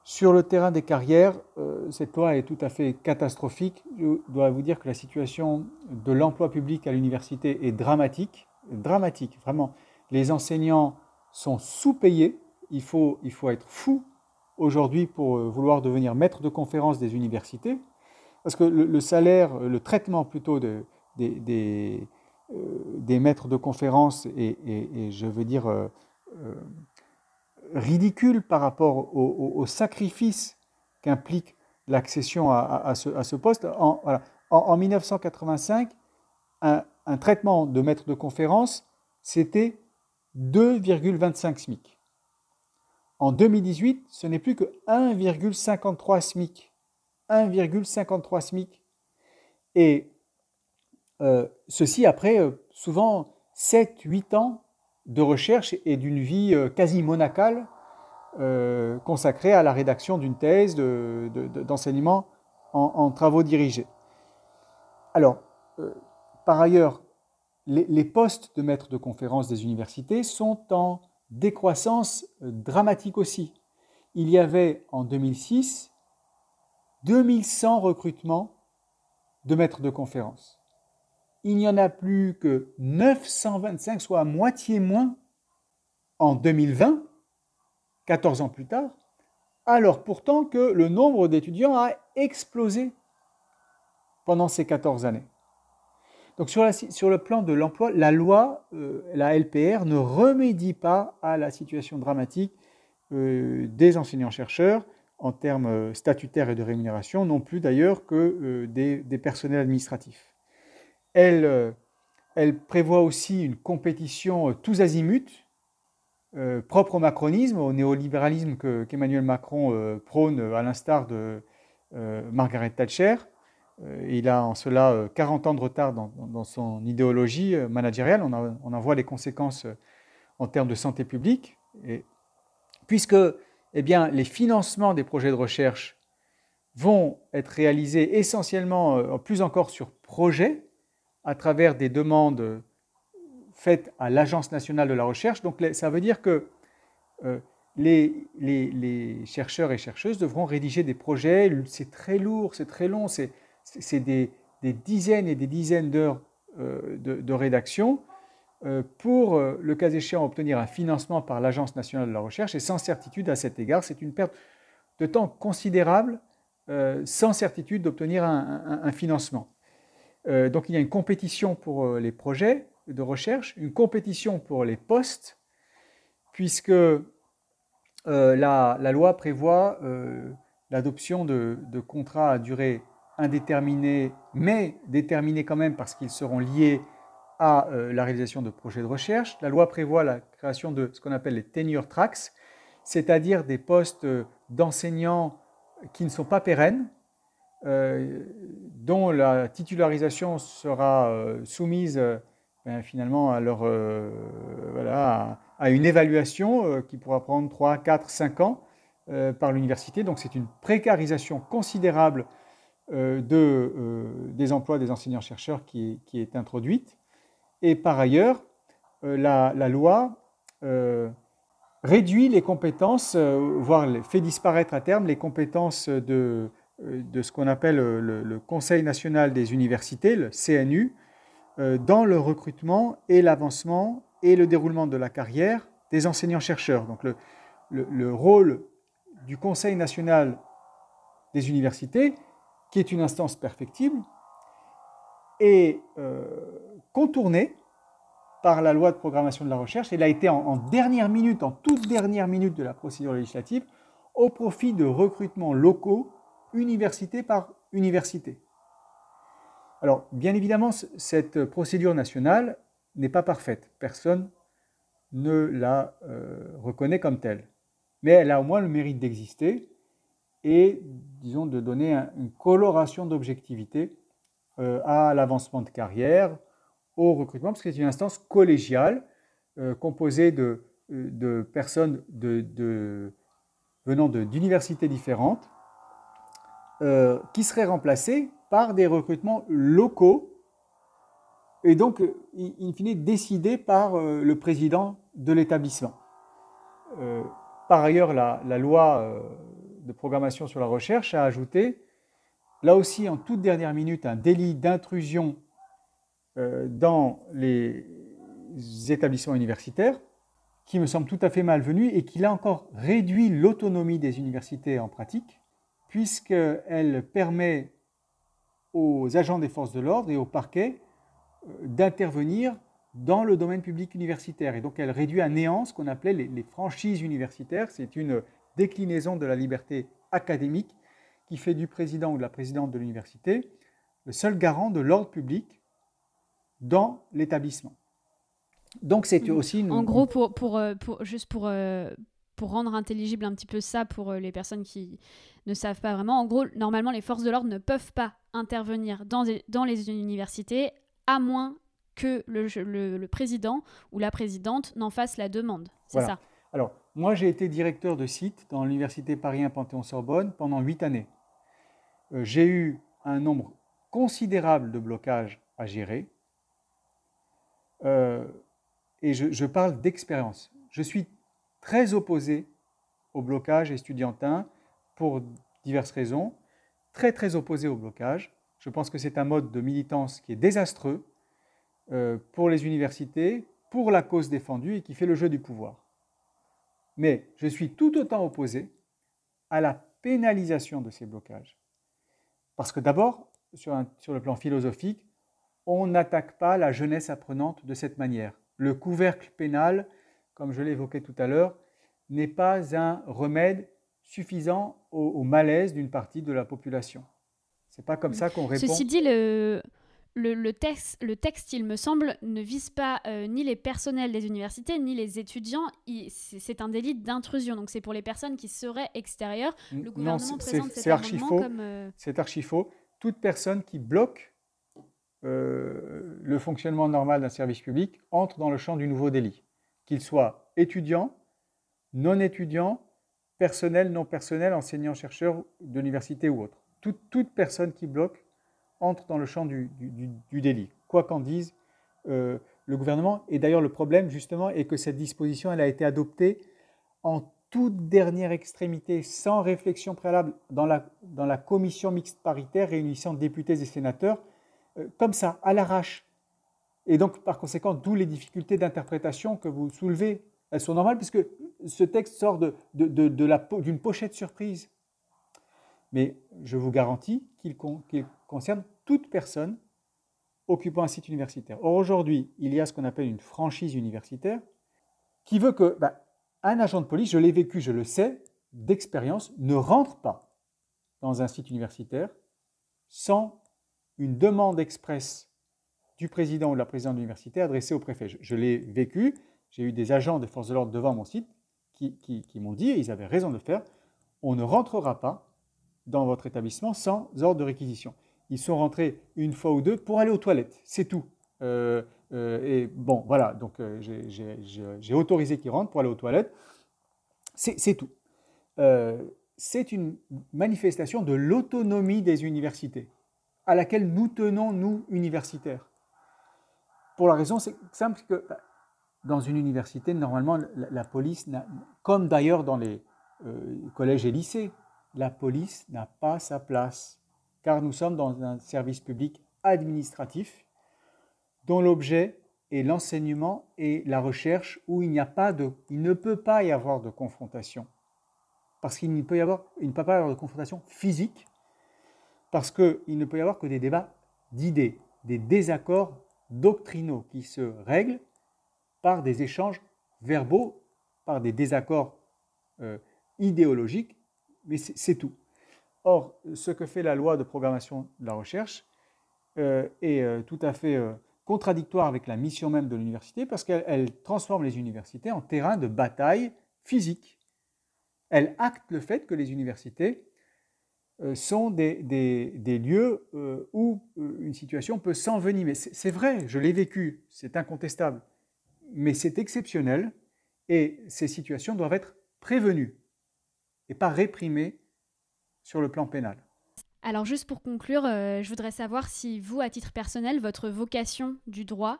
Sur le terrain des carrières, euh, cette loi est tout à fait catastrophique. Je dois vous dire que la situation de l'emploi public à l'université est dramatique, dramatique, vraiment. Les enseignants sont sous-payés. Il faut, il faut être fou aujourd'hui pour euh, vouloir devenir maître de conférence des universités, parce que le, salaire, le traitement plutôt de, des, des, euh, maîtres de conférence et, je veux dire ridicule par rapport au, sacrifice qu'implique l'accession à, ce, poste. En, 1985, un, traitement de maître de conférence, c'était 2,25 SMIC. En 2018, ce n'est plus que 1,53 SMIC. 1,53 SMIC. Et euh, ceci après euh, souvent 7-8 ans de recherche et d'une vie euh, quasi monacale euh, consacrée à la rédaction d'une thèse d'enseignement en, travaux dirigés. Alors, euh, par ailleurs, les, postes de maîtres de conférences des universités sont en décroissance dramatique aussi. Il y avait en 2006 2100 recrutements de maîtres de conférences il n'y en a plus que 925, soit à moitié moins en 2020, 14 ans plus tard, alors pourtant que le nombre d'étudiants a explosé pendant ces 14 années. Donc sur, le plan de l'emploi, la loi, euh, la LPR, ne remédie pas à la situation dramatique euh, des enseignants-chercheurs en termes statutaires et de rémunération, non plus d'ailleurs que euh, des personnels administratifs. Euh, elle, prévoit aussi une compétition euh, tous azimuts, euh, propre au macronisme, au néolibéralisme qu'Emmanuel Macron prône à l'instar de Margaret Thatcher. il a en cela 40 ans de retard dans, son idéologie managériale. On, en voit les conséquences en termes de santé publique. Puisque eh les financements des projets de recherche vont être réalisés essentiellement, plus encore sur projet, à travers des demandes faites à l'Agence nationale de la recherche. Donc ça veut dire que euh, les, chercheurs et chercheuses devront rédiger des projets. C'est très lourd, c'est très long, c'est des, des, dizaines et des dizaines d'heures euh, de, rédaction euh, pour, le cas échéant, obtenir un financement par l'Agence nationale de la recherche. Et sans certitude à cet égard, c'est une perte de temps considérable, sans certitude d'obtenir un financement. Euh, donc il y a une compétition pour euh, les projets de recherche, une compétition pour les postes, puisque euh, la, loi prévoit l'adoption de, contrats à durée indéterminée, mais déterminés quand même parce qu'ils seront liés à la réalisation de projets de recherche. La loi prévoit la création de ce qu'on appelle les tenure tracks, c'est-à-dire des postes d'enseignants qui ne sont pas pérennes, euh, dont la titularisation sera euh, soumise euh, ben, finalement à, une évaluation qui pourra prendre 3, 4, 5 ans par l'université. Donc c'est une précarisation considérable de, des emplois des enseignants-chercheurs qui, est introduite. Et par ailleurs, la, loi réduit les compétences, voire fait disparaître à terme les compétences de de ce qu'on appelle euh, le, Conseil national des universités, le CNU, euh, dans le recrutement et l'avancement et le déroulement de la carrière des enseignants-chercheurs. Donc le, rôle du Conseil national des universités, qui est une instance perfectible, est contourné par la loi de programmation de la recherche. Elle a été en, dernière minute, en toute dernière minute de la procédure législative, au profit de recrutements locaux université par université. Alors, bien évidemment, cette procédure nationale n'est pas parfaite. Personne ne la reconnaît comme telle. Mais elle a au moins le mérite d'exister et, disons, de donner une coloration d'objectivité à l'avancement de carrière, au recrutement, parce que c'est une instance collégiale composée de, personnes venant d'universités différentes qui seraient remplacées par des recrutements locaux et donc, in fine, décidé par euh, le président de l'établissement. Euh, par ailleurs, la, loi euh, de programmation sur la recherche a ajouté, là aussi en toute dernière minute, un délit d'intrusion dans les établissements universitaires, qui me semble tout à fait malvenu et qui, là encore, réduit l'autonomie des universités en pratique, puisqu'elle permet aux agents des forces de l'ordre et aux parquets d'intervenir dans le domaine public universitaire. Et donc elle réduit à néant ce qu'on appelait les, franchises universitaires. C'est une déclinaison de la liberté académique qui fait du président ou de la présidente de l'université le seul garant de l'ordre public dans l'établissement. Donc c'est mmh. aussi une... En gros, pour, pour, euh, pour juste pour, euh, pour rendre intelligible un petit peu ça pour euh, les personnes qui ne savent pas vraiment, en gros, normalement, les forces de l'ordre ne peuvent pas intervenir dans, dans les universités à moins que le, président ou la présidente n'en fasse la demande. C'est ça. Alors, moi, j'ai été directeur de site dans l'Université Paris 1 Panthéon-Sorbonne pendant huit années. Euh, j'ai eu un nombre considérable de blocages à gérer. Euh, et je, je parle d'expérience. Je suis très opposé au blocage estudiantin pour diverses raisons. Très, très opposé au blocage. Je pense que c'est un mode de militance qui est désastreux euh, pour les universités, pour la cause défendue et qui fait le jeu du pouvoir. Mais je suis tout autant opposé à la pénalisation de ces blocages. Parce que d'abord, sur, sur, le plan philosophique, on n'attaque pas la jeunesse apprenante de cette manière. Le couvercle pénal, comme je l'évoquais tout à l'heure, n'est pas un remède suffisant au malaise d'une partie de la population. C'est pas comme ça qu'on répond. Ceci dit, le, le, texte, le texte, il me semble, ne vise pas euh, ni les personnels des universités, ni les étudiants. C'est un délit d'intrusion. Donc c'est pour les personnes qui seraient extérieures. Le gouvernement présente cet amendement comme... Euh, c'est archi faux. Toute personne qui bloque euh, le fonctionnement normal d'un service public entre dans le champ du nouveau délit. Qu'il soit étudiant, non étudiant, personnel, non personnel, enseignant, chercheur d'université ou autre toute, personne qui bloque entre dans le champ du, délit, quoi qu'en dise euh, le gouvernement. Et d'ailleurs, le problème, justement, est que cette disposition, elle a été adoptée en toute dernière extrémité, sans réflexion préalable, dans la, dans la commission mixte paritaire réunissant députés et sénateurs, euh, comme ça, à l'arrache. Et donc, par conséquent, d'où les difficultés d'interprétation que vous soulevez. Elles sont normales puisque ce texte sort d'une de, pochette surprise mais je vous garantis qu'il concerne toute personne occupant un site universitaire. Or, aujourd'hui, il y a ce qu'on appelle une franchise universitaire qui veut que bah, un agent de police, je l'ai vécu, je le sais, d'expérience, ne rentre pas dans un site universitaire sans une demande expresse du président ou de la présidente de l'université adressée au préfet. Je, l'ai vécu, j'ai eu des agents de force de l'ordre devant mon site qui, qui m'ont dit, et ils avaient raison de le faire, on ne rentrera pas dans votre établissement sans ordre de réquisition. Ils sont rentrés une fois ou deux pour aller aux toilettes, c'est tout. Euh, euh, et bon, voilà, donc euh, j'ai autorisé qu'ils rentrent pour aller aux toilettes. C'est tout. c'est une manifestation de l'autonomie des universités, à laquelle nous tenons, nous, universitaires. Pour la raison simple que bah, dans une université, normalement, la, police, comme d'ailleurs dans les collèges et lycées, la police n'a pas sa place, car nous sommes dans un service public administratif dont l'objet est l'enseignement et la recherche où il, a pas de, il ne peut pas y avoir de confrontation. Parce qu'il ne peut, y avoir, il ne peut pas y avoir de confrontation physique, parce qu'il ne peut y avoir que des débats d'idées, des désaccords doctrinaux qui se règlent par des échanges verbaux, par des désaccords euh, idéologiques mais c'est tout. Or, ce que fait la loi de programmation de la recherche euh, est euh, tout à fait contradictoire avec la mission même de l'université parce qu'elle transforme les universités en terrain de bataille physique. Elle acte le fait que les universités sont des, lieux euh, où euh, une situation peut s'envenimer. C'est vrai, je l'ai vécu, c'est incontestable, mais c'est exceptionnel et ces situations doivent être prévenues et pas réprimées sur le plan pénal. Alors juste pour conclure, je voudrais savoir si vous, à titre personnel, votre vocation du droit,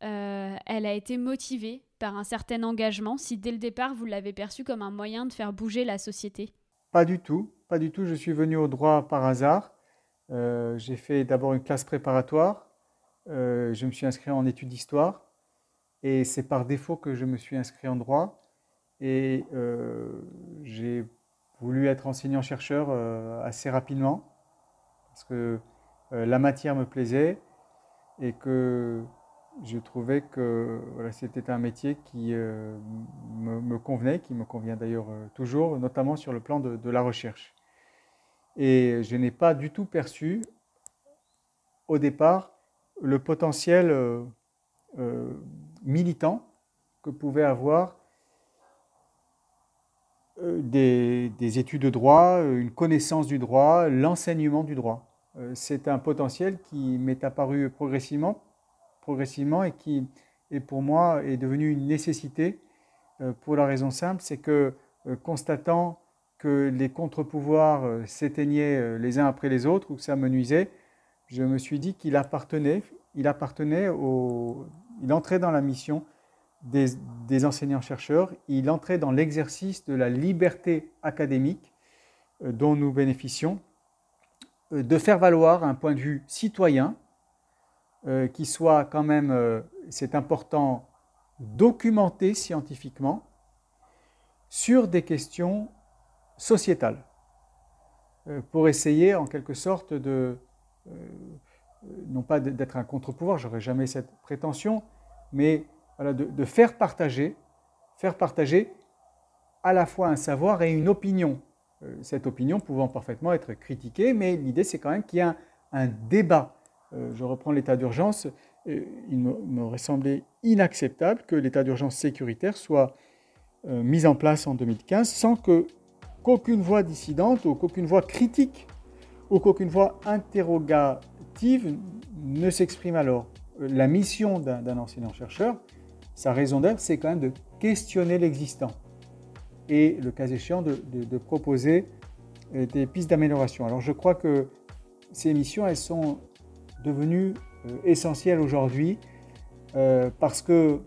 elle a été motivée par un certain engagement, si dès le départ vous l'avez perçu comme un moyen de faire bouger la société? Pas du tout. Pas du tout, je suis venu au droit par hasard. Euh, j'ai fait d'abord une classe préparatoire. Euh, je me suis inscrit en études d'histoire. Et c'est par défaut que je me suis inscrit en droit. Et euh, j'ai voulu être enseignant-chercheur assez rapidement. Parce que la matière me plaisait et que je trouvais que c'était un métier qui me, convenait, qui me convient d'ailleurs toujours, notamment sur le plan de la recherche. Et je n'ai pas du tout perçu au départ le potentiel euh, euh, militant que pouvaient avoir euh, des, études de droit, une connaissance du droit, l'enseignement du droit. C'est un potentiel qui m'est apparu progressivement, progressivement et qui, est pour moi, est devenu une nécessité pour la raison simple, c'est que constatant que les contre-pouvoirs euh, s'éteignaient euh, les uns après les autres ou que ça me nuisait, je me suis dit qu'il appartenait, il appartenait au, il entrait dans la mission des, enseignants-chercheurs, il entrait dans l'exercice de la liberté académique euh, dont nous bénéficions, de faire valoir un point de vue citoyen qui soit quand même, c'est important, documenté scientifiquement sur des questions sociétale, euh, pour essayer en quelque sorte de, euh, non pas d'être un contre-pouvoir, j'aurais jamais cette prétention, mais de, faire partager, faire partager à la fois un savoir et une opinion. Euh, cette opinion pouvant parfaitement être critiquée, mais l'idée c'est quand même qu'il y a un, débat. Je reprends l'état d'urgence. il m'aurait semblé inacceptable que l'état d'urgence sécuritaire soit mis en place en 2015 sans que qu'aucune voix dissidente ou qu'aucune voix critique ou qu'aucune voix interrogative ne s'exprime alors. La mission d'un enseignant-chercheur, sa raison d'être, c'est quand même de questionner l'existant et, le cas échéant, de, proposer euh, des pistes d'amélioration. Alors je crois que ces missions, elles sont devenues euh, essentielles aujourd'hui euh, parce que,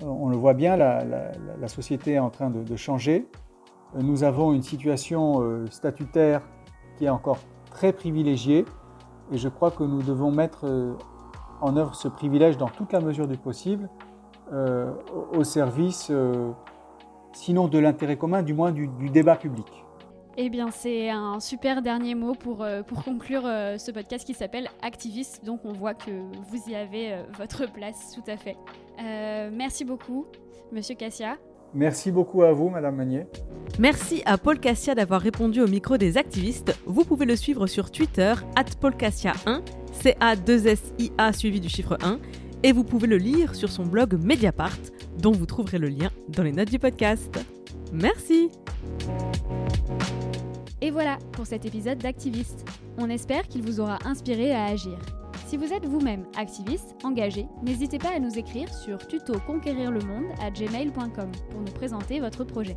on le voit bien, la, société est en train de changer. Nous avons une situation euh, statutaire qui est encore très privilégiée et je crois que nous devons mettre euh, en œuvre ce privilège dans toute la mesure du possible euh, au service, sinon de l'intérêt commun, du moins du, débat public. Eh bien, c'est un super dernier mot pour, pour conclure ce podcast qui s'appelle Activiste. Donc, on voit que vous y avez votre place, tout à fait. merci beaucoup, Monsieur Cassia. Merci beaucoup à vous, Madame Meunier. Merci à Paul Cassia d'avoir répondu au micro des activistes. Vous pouvez le suivre sur Twitter, at paulcassia1, C-A-2-S-I-A suivi du chiffre 1, et vous pouvez le lire sur son blog Mediapart, dont vous trouverez le lien dans les notes du podcast. Merci Et voilà pour cet épisode d'Activiste. On espère qu'il vous aura inspiré à agir. Si vous êtes vous-même activiste, engagé, n'hésitez pas à nous écrire sur tutoconquérirlemonde@gmail.com pour nous présenter votre projet.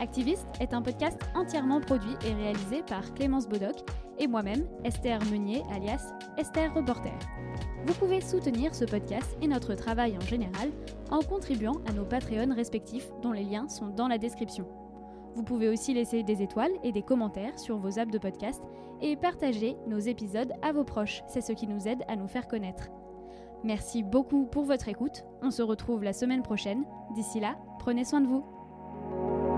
Activiste est un podcast entièrement produit et réalisé par Clémence Bodoc et moi-même, Esther Meunier, alias Esther Reporter. Vous pouvez soutenir ce podcast et notre travail en général en contribuant à nos Patreons respectifs dont les liens sont dans la description. Vous pouvez aussi laisser des étoiles et des commentaires sur vos apps de podcast et partager nos épisodes à vos proches. C'est ce qui nous aide à nous faire connaître. Merci beaucoup pour votre écoute. On se retrouve la semaine prochaine. D'ici là, prenez soin de vous.